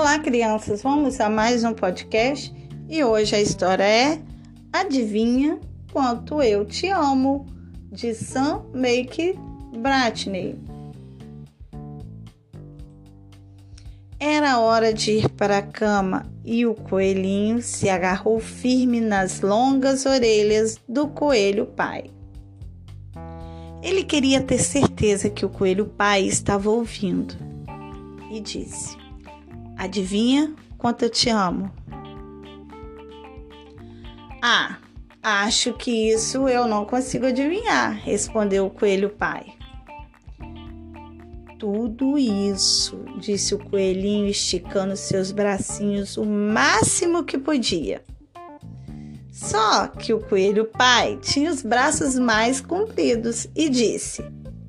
Olá, crianças! Vamos a mais um podcast e hoje a história é Adivinha Quanto Eu Te Amo, de Sam Make Bratney. Era hora de ir para a cama e o coelhinho se agarrou firme nas longas orelhas do coelho pai. Ele queria ter certeza que o coelho pai estava ouvindo e disse: Adivinha quanto eu te amo? Ah, acho que isso eu não consigo adivinhar, respondeu o coelho pai. Tudo isso, disse o coelhinho, esticando seus bracinhos o máximo que podia. Só que o coelho pai tinha os braços mais compridos e disse: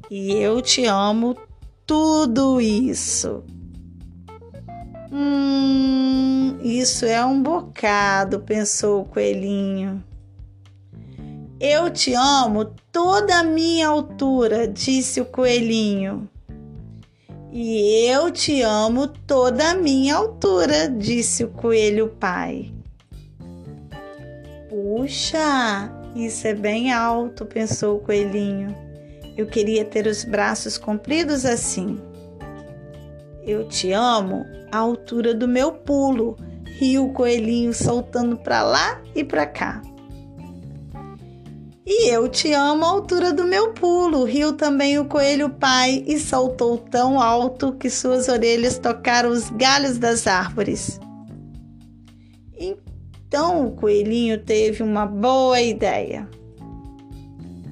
E eu te amo tudo isso. Hum, isso é um bocado, pensou o coelhinho. Eu te amo toda a minha altura, disse o coelhinho. E eu te amo toda a minha altura, disse o coelho pai. Puxa, isso é bem alto, pensou o coelhinho. Eu queria ter os braços compridos assim. Eu te amo à altura do meu pulo, riu o coelhinho saltando para lá e para cá. E eu te amo à altura do meu pulo, riu também o coelho pai e saltou tão alto que suas orelhas tocaram os galhos das árvores. Então o coelhinho teve uma boa ideia.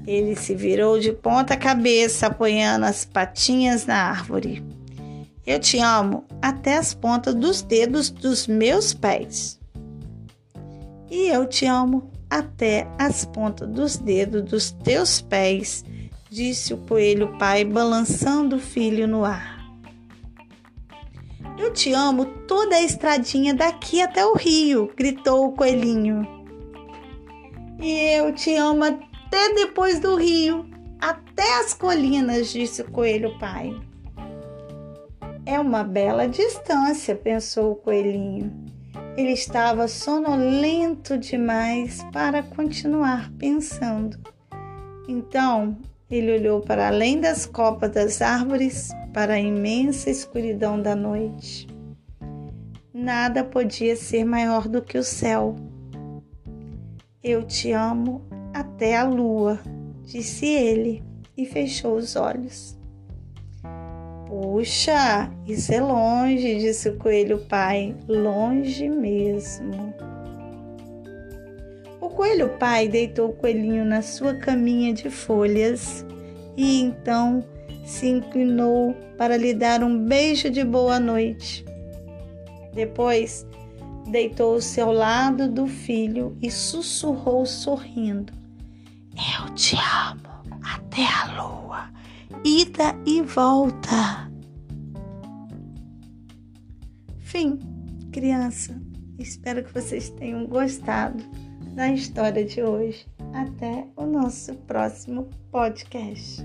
Ele se virou de ponta cabeça, apoiando as patinhas na árvore. Eu te amo até as pontas dos dedos dos meus pés. E eu te amo até as pontas dos dedos dos teus pés, disse o coelho pai, balançando o filho no ar. Eu te amo toda a estradinha daqui até o rio, gritou o coelhinho. E eu te amo até depois do rio, até as colinas, disse o coelho pai. É uma bela distância, pensou o coelhinho. Ele estava sonolento demais para continuar pensando. Então ele olhou para além das copas das árvores, para a imensa escuridão da noite. Nada podia ser maior do que o céu. Eu te amo até a lua, disse ele e fechou os olhos. Puxa, isso é longe, disse o coelho pai, longe mesmo. O coelho pai deitou o coelhinho na sua caminha de folhas e então se inclinou para lhe dar um beijo de boa noite. Depois, deitou-se ao lado do filho e sussurrou sorrindo: Eu te amo até a ida e volta. Fim, criança. Espero que vocês tenham gostado da história de hoje. Até o nosso próximo podcast.